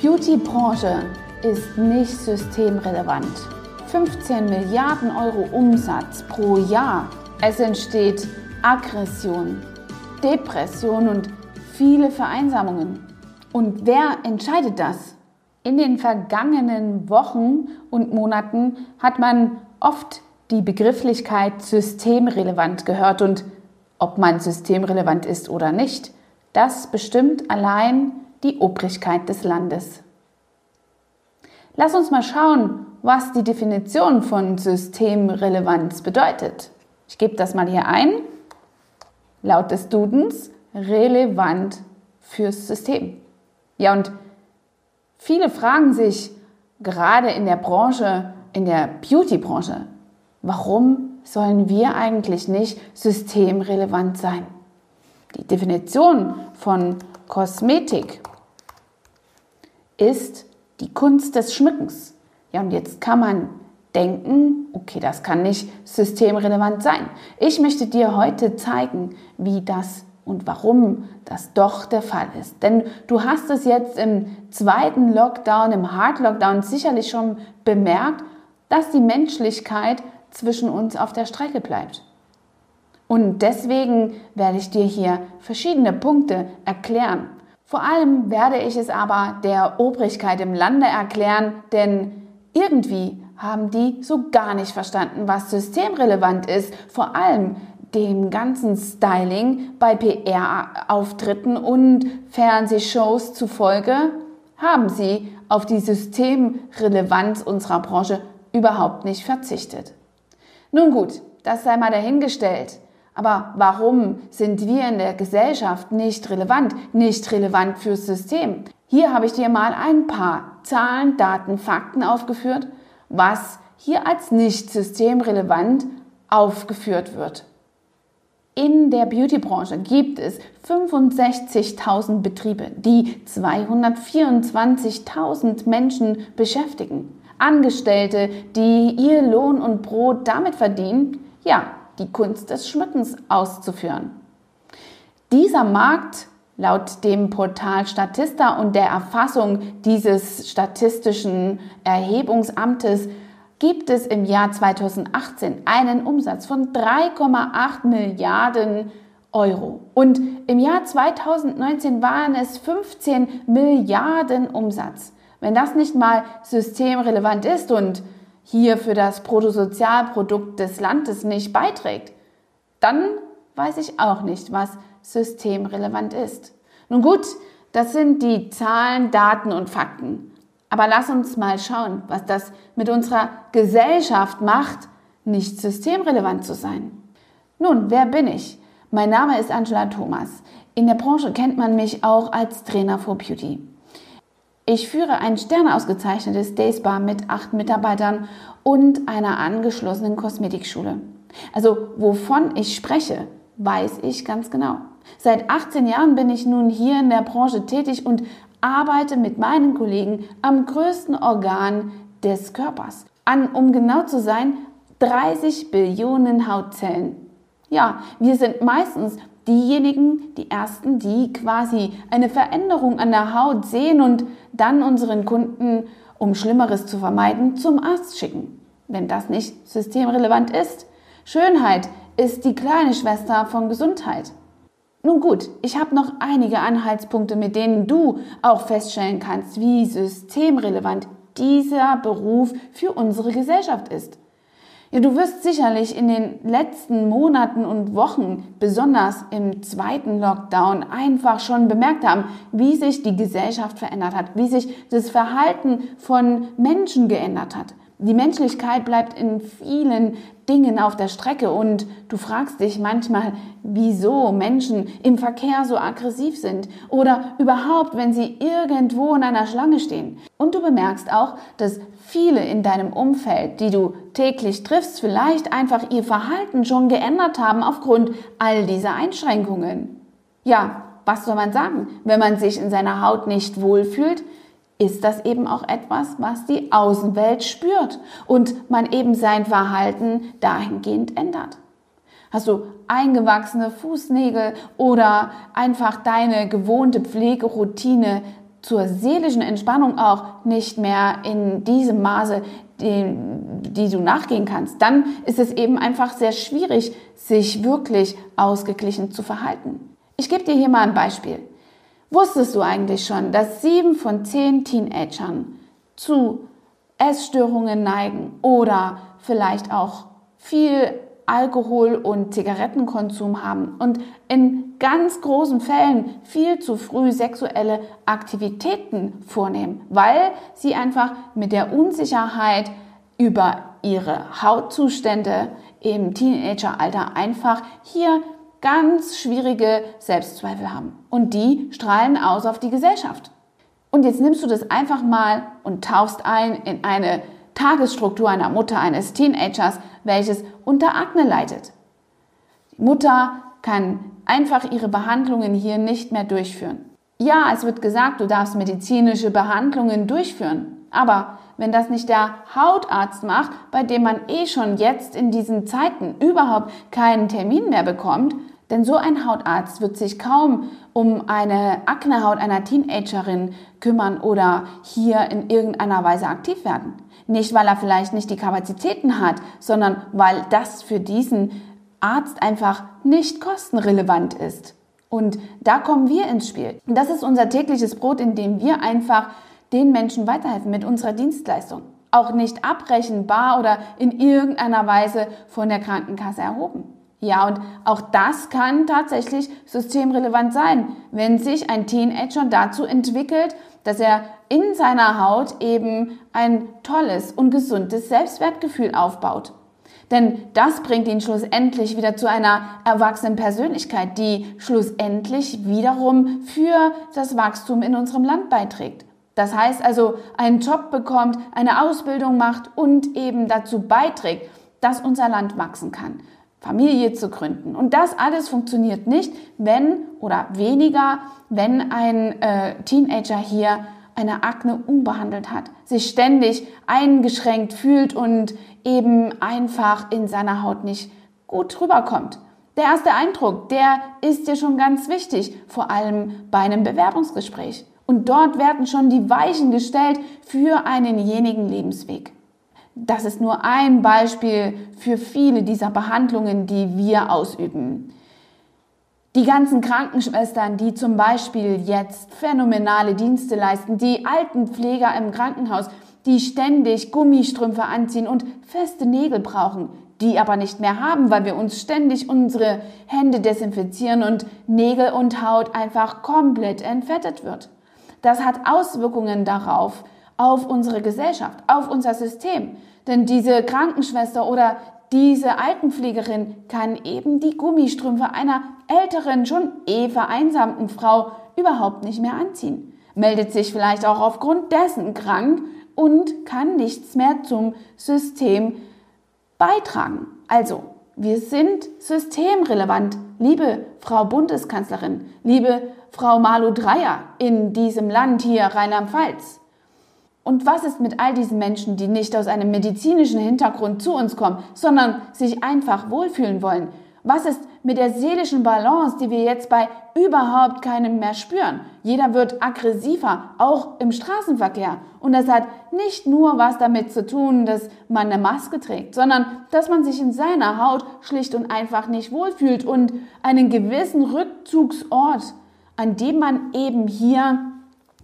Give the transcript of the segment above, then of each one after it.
Beauty-Branche ist nicht systemrelevant. 15 Milliarden Euro Umsatz pro Jahr. Es entsteht Aggression, Depression und viele Vereinsamungen. Und wer entscheidet das? In den vergangenen Wochen und Monaten hat man oft die Begrifflichkeit systemrelevant gehört und ob man systemrelevant ist oder nicht, das bestimmt allein die Obrigkeit des Landes. Lass uns mal schauen, was die Definition von Systemrelevanz bedeutet. Ich gebe das mal hier ein. Laut des Dudens relevant fürs System. Ja, und viele fragen sich gerade in der Branche, in der Beauty-Branche, warum sollen wir eigentlich nicht systemrelevant sein? Die Definition von Kosmetik ist die Kunst des Schmückens. Ja, und jetzt kann man denken, okay, das kann nicht systemrelevant sein. Ich möchte dir heute zeigen, wie das und warum das doch der Fall ist. Denn du hast es jetzt im zweiten Lockdown, im Hard Lockdown sicherlich schon bemerkt, dass die Menschlichkeit zwischen uns auf der Strecke bleibt. Und deswegen werde ich dir hier verschiedene Punkte erklären. Vor allem werde ich es aber der Obrigkeit im Lande erklären, denn irgendwie haben die so gar nicht verstanden, was systemrelevant ist. Vor allem dem ganzen Styling bei PR-Auftritten und Fernsehshows zufolge haben sie auf die Systemrelevanz unserer Branche überhaupt nicht verzichtet. Nun gut, das sei mal dahingestellt. Aber warum sind wir in der Gesellschaft nicht relevant, nicht relevant fürs System? Hier habe ich dir mal ein paar Zahlen, Daten, Fakten aufgeführt, was hier als nicht systemrelevant aufgeführt wird. In der Beautybranche gibt es 65.000 Betriebe, die 224.000 Menschen beschäftigen. Angestellte, die ihr Lohn und Brot damit verdienen, ja, die Kunst des Schmückens auszuführen. Dieser Markt, laut dem Portal Statista und der Erfassung dieses statistischen Erhebungsamtes, gibt es im Jahr 2018 einen Umsatz von 3,8 Milliarden Euro. Und im Jahr 2019 waren es 15 Milliarden Umsatz. Wenn das nicht mal systemrelevant ist und hier für das Bruttosozialprodukt des Landes nicht beiträgt, dann weiß ich auch nicht, was systemrelevant ist. Nun gut, das sind die Zahlen, Daten und Fakten. Aber lass uns mal schauen, was das mit unserer Gesellschaft macht, nicht systemrelevant zu sein. Nun, wer bin ich? Mein Name ist Angela Thomas. In der Branche kennt man mich auch als Trainer for Beauty. Ich führe ein sternausgezeichnetes Day Spa mit acht Mitarbeitern und einer angeschlossenen Kosmetikschule. Also wovon ich spreche, weiß ich ganz genau. Seit 18 Jahren bin ich nun hier in der Branche tätig und arbeite mit meinen Kollegen am größten Organ des Körpers. An, um genau zu sein, 30 Billionen Hautzellen. Ja, wir sind meistens diejenigen, die ersten, die quasi eine Veränderung an der Haut sehen und dann unseren Kunden, um Schlimmeres zu vermeiden, zum Arzt schicken. Wenn das nicht systemrelevant ist. Schönheit ist die kleine Schwester von Gesundheit. Nun gut, ich habe noch einige Anhaltspunkte, mit denen du auch feststellen kannst, wie systemrelevant dieser Beruf für unsere Gesellschaft ist. Ja, du wirst sicherlich in den letzten Monaten und Wochen, besonders im zweiten Lockdown, einfach schon bemerkt haben, wie sich die Gesellschaft verändert hat, wie sich das Verhalten von Menschen geändert hat. Die Menschlichkeit bleibt in vielen Dingen auf der Strecke und du fragst dich manchmal, wieso Menschen im Verkehr so aggressiv sind oder überhaupt, wenn sie irgendwo in einer Schlange stehen. Und du bemerkst auch, dass viele in deinem Umfeld, die du täglich triffst, vielleicht einfach ihr Verhalten schon geändert haben aufgrund all dieser Einschränkungen. Ja, was soll man sagen, wenn man sich in seiner Haut nicht wohlfühlt? Ist das eben auch etwas, was die Außenwelt spürt und man eben sein Verhalten dahingehend ändert. Hast du eingewachsene Fußnägel oder einfach deine gewohnte Pflegeroutine zur seelischen Entspannung auch nicht mehr in diesem Maße, die, die du nachgehen kannst, dann ist es eben einfach sehr schwierig, sich wirklich ausgeglichen zu verhalten. Ich gebe dir hier mal ein Beispiel. Wusstest du eigentlich schon, dass sieben von zehn Teenagern zu Essstörungen neigen oder vielleicht auch viel Alkohol- und Zigarettenkonsum haben und in ganz großen Fällen viel zu früh sexuelle Aktivitäten vornehmen, weil sie einfach mit der Unsicherheit über ihre Hautzustände im Teenageralter einfach hier ganz schwierige Selbstzweifel haben. Und die strahlen aus auf die Gesellschaft. Und jetzt nimmst du das einfach mal und tauchst ein in eine Tagesstruktur einer Mutter, eines Teenagers, welches unter Akne leidet. Die Mutter kann einfach ihre Behandlungen hier nicht mehr durchführen. Ja, es wird gesagt, du darfst medizinische Behandlungen durchführen. Aber wenn das nicht der Hautarzt macht, bei dem man eh schon jetzt in diesen Zeiten überhaupt keinen Termin mehr bekommt, denn so ein Hautarzt wird sich kaum um eine Aknehaut einer Teenagerin kümmern oder hier in irgendeiner Weise aktiv werden. Nicht, weil er vielleicht nicht die Kapazitäten hat, sondern weil das für diesen Arzt einfach nicht kostenrelevant ist. Und da kommen wir ins Spiel. Das ist unser tägliches Brot, in dem wir einfach den Menschen weiterhelfen mit unserer Dienstleistung. Auch nicht abbrechenbar oder in irgendeiner Weise von der Krankenkasse erhoben. Ja, und auch das kann tatsächlich systemrelevant sein, wenn sich ein Teenager dazu entwickelt, dass er in seiner Haut eben ein tolles und gesundes Selbstwertgefühl aufbaut. Denn das bringt ihn schlussendlich wieder zu einer erwachsenen Persönlichkeit, die schlussendlich wiederum für das Wachstum in unserem Land beiträgt. Das heißt also, einen Job bekommt, eine Ausbildung macht und eben dazu beiträgt, dass unser Land wachsen kann. Familie zu gründen. Und das alles funktioniert nicht, wenn oder weniger, wenn ein äh, Teenager hier eine Akne unbehandelt hat, sich ständig eingeschränkt fühlt und eben einfach in seiner Haut nicht gut rüberkommt. Der erste Eindruck, der ist dir schon ganz wichtig, vor allem bei einem Bewerbungsgespräch. Und dort werden schon die Weichen gestellt für einenjenigen Lebensweg. Das ist nur ein Beispiel für viele dieser Behandlungen, die wir ausüben. Die ganzen Krankenschwestern, die zum Beispiel jetzt phänomenale Dienste leisten, die Altenpfleger im Krankenhaus, die ständig Gummistrümpfe anziehen und feste Nägel brauchen, die aber nicht mehr haben, weil wir uns ständig unsere Hände desinfizieren und Nägel und Haut einfach komplett entfettet wird. Das hat Auswirkungen darauf, auf unsere Gesellschaft, auf unser System. Denn diese Krankenschwester oder diese Altenpflegerin kann eben die Gummistrümpfe einer älteren, schon eh vereinsamten Frau überhaupt nicht mehr anziehen, meldet sich vielleicht auch aufgrund dessen krank und kann nichts mehr zum System beitragen. Also, wir sind systemrelevant, liebe Frau Bundeskanzlerin, liebe Frau Malu Dreyer in diesem Land hier Rheinland-Pfalz. Und was ist mit all diesen Menschen, die nicht aus einem medizinischen Hintergrund zu uns kommen, sondern sich einfach wohlfühlen wollen? Was ist mit der seelischen Balance, die wir jetzt bei überhaupt keinem mehr spüren? Jeder wird aggressiver, auch im Straßenverkehr. Und das hat nicht nur was damit zu tun, dass man eine Maske trägt, sondern dass man sich in seiner Haut schlicht und einfach nicht wohlfühlt und einen gewissen Rückzugsort, an dem man eben hier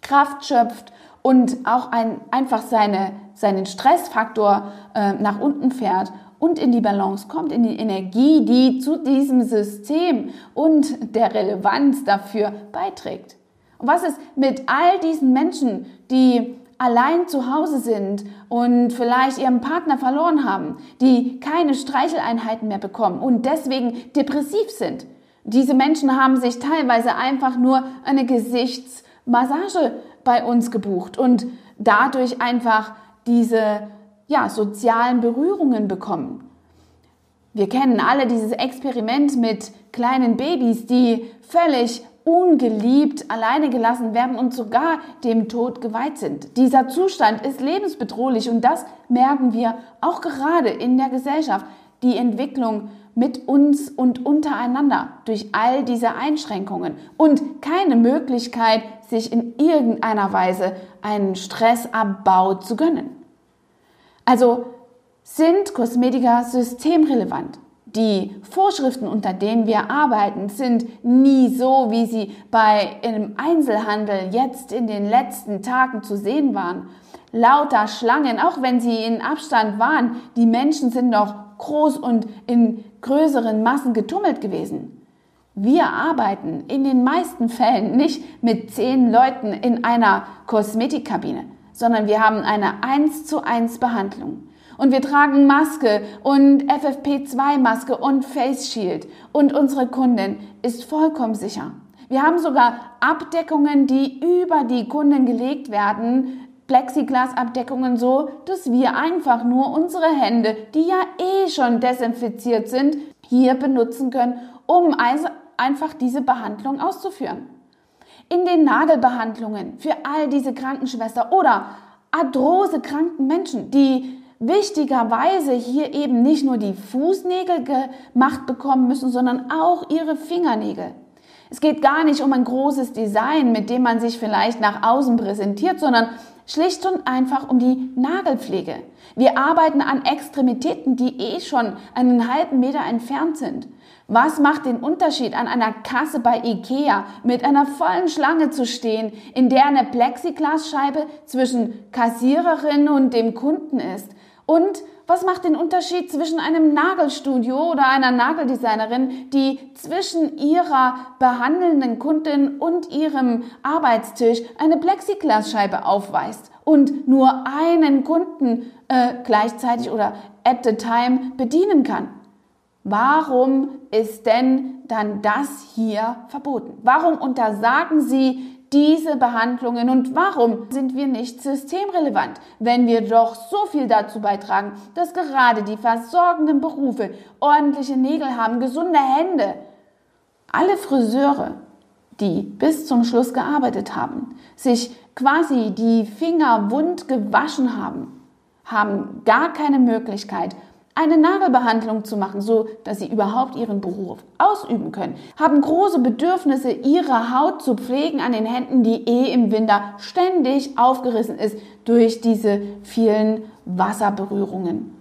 Kraft schöpft und auch ein, einfach seine, seinen Stressfaktor äh, nach unten fährt und in die Balance kommt, in die Energie, die zu diesem System und der Relevanz dafür beiträgt. Und was ist mit all diesen Menschen, die allein zu Hause sind und vielleicht ihren Partner verloren haben, die keine Streicheleinheiten mehr bekommen und deswegen depressiv sind? Diese Menschen haben sich teilweise einfach nur eine Gesichtsmassage bei uns gebucht und dadurch einfach diese ja, sozialen Berührungen bekommen. Wir kennen alle dieses Experiment mit kleinen Babys, die völlig ungeliebt alleine gelassen werden und sogar dem Tod geweiht sind. Dieser Zustand ist lebensbedrohlich und das merken wir auch gerade in der Gesellschaft. Die Entwicklung mit uns und untereinander durch all diese Einschränkungen und keine Möglichkeit, sich in irgendeiner Weise einen Stressabbau zu gönnen. Also sind Kosmetika systemrelevant. Die Vorschriften, unter denen wir arbeiten, sind nie so, wie sie bei einem Einzelhandel jetzt in den letzten Tagen zu sehen waren. Lauter Schlangen, auch wenn sie in Abstand waren, die Menschen sind noch groß und in größeren Massen getummelt gewesen. Wir arbeiten in den meisten Fällen nicht mit zehn Leuten in einer Kosmetikkabine, sondern wir haben eine 1 zu 1 Behandlung. Und wir tragen Maske und FFP2-Maske und Face Shield. Und unsere Kundin ist vollkommen sicher. Wir haben sogar Abdeckungen, die über die Kunden gelegt werden, Plexiglasabdeckungen so, dass wir einfach nur unsere Hände, die ja eh schon desinfiziert sind, hier benutzen können, um einfach diese Behandlung auszuführen. In den Nagelbehandlungen für all diese Krankenschwester oder arthrose kranken Menschen, die wichtigerweise hier eben nicht nur die Fußnägel gemacht bekommen müssen, sondern auch ihre Fingernägel. Es geht gar nicht um ein großes Design, mit dem man sich vielleicht nach außen präsentiert, sondern schlicht und einfach um die Nagelpflege. Wir arbeiten an Extremitäten, die eh schon einen halben Meter entfernt sind. Was macht den Unterschied, an einer Kasse bei Ikea mit einer vollen Schlange zu stehen, in der eine Plexiglasscheibe zwischen Kassiererin und dem Kunden ist? Und was macht den Unterschied zwischen einem Nagelstudio oder einer Nageldesignerin, die zwischen ihrer behandelnden Kundin und ihrem Arbeitstisch eine Plexiglasscheibe aufweist und nur einen Kunden äh, gleichzeitig oder at the time bedienen kann? Warum ist denn dann das hier verboten? Warum untersagen Sie diese Behandlungen und warum sind wir nicht systemrelevant, wenn wir doch so viel dazu beitragen, dass gerade die versorgenden Berufe ordentliche Nägel haben, gesunde Hände? Alle Friseure, die bis zum Schluss gearbeitet haben, sich quasi die Finger wund gewaschen haben, haben gar keine Möglichkeit, eine Nagelbehandlung zu machen, so dass sie überhaupt ihren Beruf ausüben können, haben große Bedürfnisse, ihre Haut zu pflegen an den Händen, die eh im Winter ständig aufgerissen ist durch diese vielen Wasserberührungen.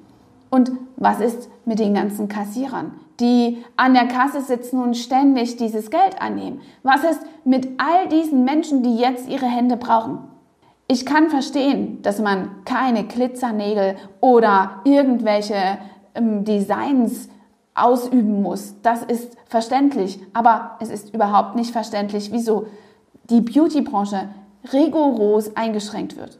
Und was ist mit den ganzen Kassierern, die an der Kasse sitzen und ständig dieses Geld annehmen? Was ist mit all diesen Menschen, die jetzt ihre Hände brauchen? Ich kann verstehen, dass man keine Glitzernägel oder irgendwelche ähm, Designs ausüben muss. Das ist verständlich. Aber es ist überhaupt nicht verständlich, wieso die Beautybranche rigoros eingeschränkt wird.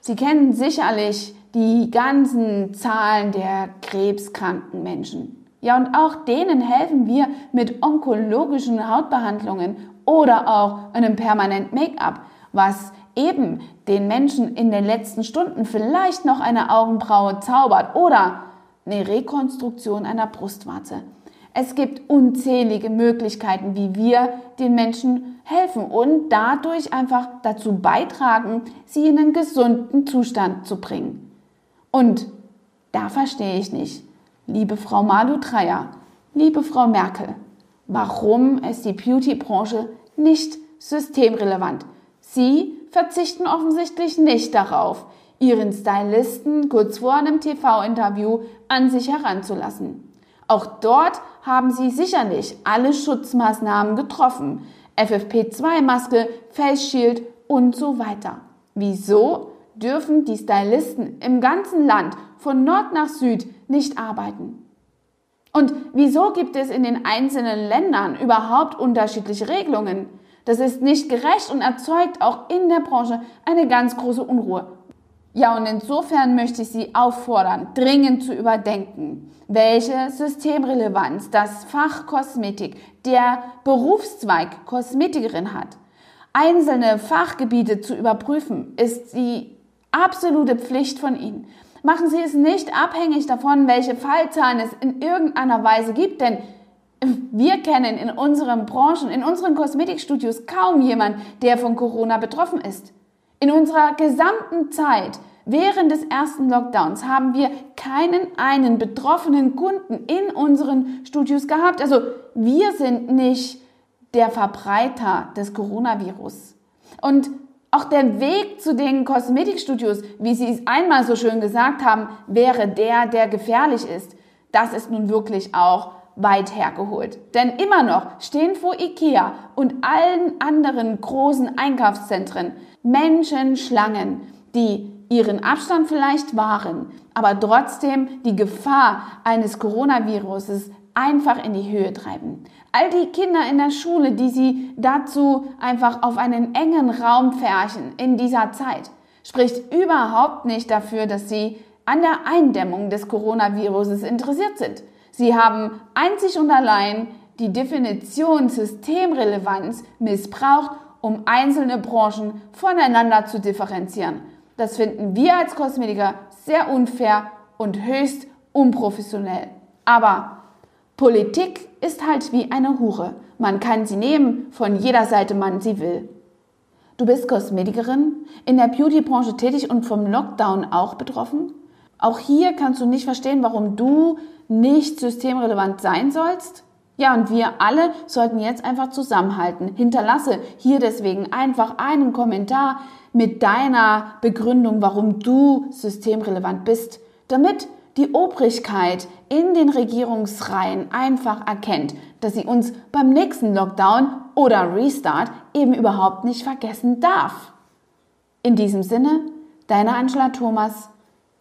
Sie kennen sicherlich die ganzen Zahlen der krebskranken Menschen. Ja, und auch denen helfen wir mit onkologischen Hautbehandlungen oder auch einem permanent Make-up, was eben den Menschen in den letzten Stunden vielleicht noch eine Augenbraue zaubert oder eine Rekonstruktion einer Brustwarze. Es gibt unzählige Möglichkeiten, wie wir den Menschen helfen und dadurch einfach dazu beitragen, sie in einen gesunden Zustand zu bringen. Und da verstehe ich nicht, liebe Frau Malu Dreyer, liebe Frau Merkel, warum ist die Beauty-Branche nicht systemrelevant? Sie verzichten offensichtlich nicht darauf, ihren Stylisten kurz vor einem TV-Interview an sich heranzulassen. Auch dort haben sie sicherlich alle Schutzmaßnahmen getroffen. FFP2-Maske, Face Shield und so weiter. Wieso dürfen die Stylisten im ganzen Land von Nord nach Süd nicht arbeiten? Und wieso gibt es in den einzelnen Ländern überhaupt unterschiedliche Regelungen? Das ist nicht gerecht und erzeugt auch in der Branche eine ganz große Unruhe. Ja, und insofern möchte ich Sie auffordern, dringend zu überdenken, welche Systemrelevanz das Fach Kosmetik, der Berufszweig Kosmetikerin hat. Einzelne Fachgebiete zu überprüfen, ist die absolute Pflicht von Ihnen. Machen Sie es nicht abhängig davon, welche Fallzahlen es in irgendeiner Weise gibt, denn wir kennen in unseren Branchen, in unseren Kosmetikstudios kaum jemand, der von Corona betroffen ist. In unserer gesamten Zeit während des ersten Lockdowns haben wir keinen einen betroffenen Kunden in unseren Studios gehabt. Also wir sind nicht der Verbreiter des Coronavirus. Und auch der Weg zu den Kosmetikstudios, wie Sie es einmal so schön gesagt haben, wäre der, der gefährlich ist. Das ist nun wirklich auch weit hergeholt. Denn immer noch stehen vor IKEA und allen anderen großen Einkaufszentren Menschenschlangen, die ihren Abstand vielleicht wahren, aber trotzdem die Gefahr eines Coronaviruses einfach in die Höhe treiben. All die Kinder in der Schule, die sie dazu einfach auf einen engen Raum färchen in dieser Zeit, spricht überhaupt nicht dafür, dass sie an der Eindämmung des Coronaviruses interessiert sind. Sie haben einzig und allein die Definition Systemrelevanz missbraucht, um einzelne Branchen voneinander zu differenzieren. Das finden wir als Kosmetiker sehr unfair und höchst unprofessionell. Aber Politik ist halt wie eine Hure. Man kann sie nehmen, von jeder Seite man sie will. Du bist Kosmetikerin, in der Beautybranche tätig und vom Lockdown auch betroffen? Auch hier kannst du nicht verstehen, warum du nicht systemrelevant sein sollst? Ja, und wir alle sollten jetzt einfach zusammenhalten. Hinterlasse hier deswegen einfach einen Kommentar mit deiner Begründung, warum du systemrelevant bist, damit die Obrigkeit in den Regierungsreihen einfach erkennt, dass sie uns beim nächsten Lockdown oder Restart eben überhaupt nicht vergessen darf. In diesem Sinne, deine Angela Thomas,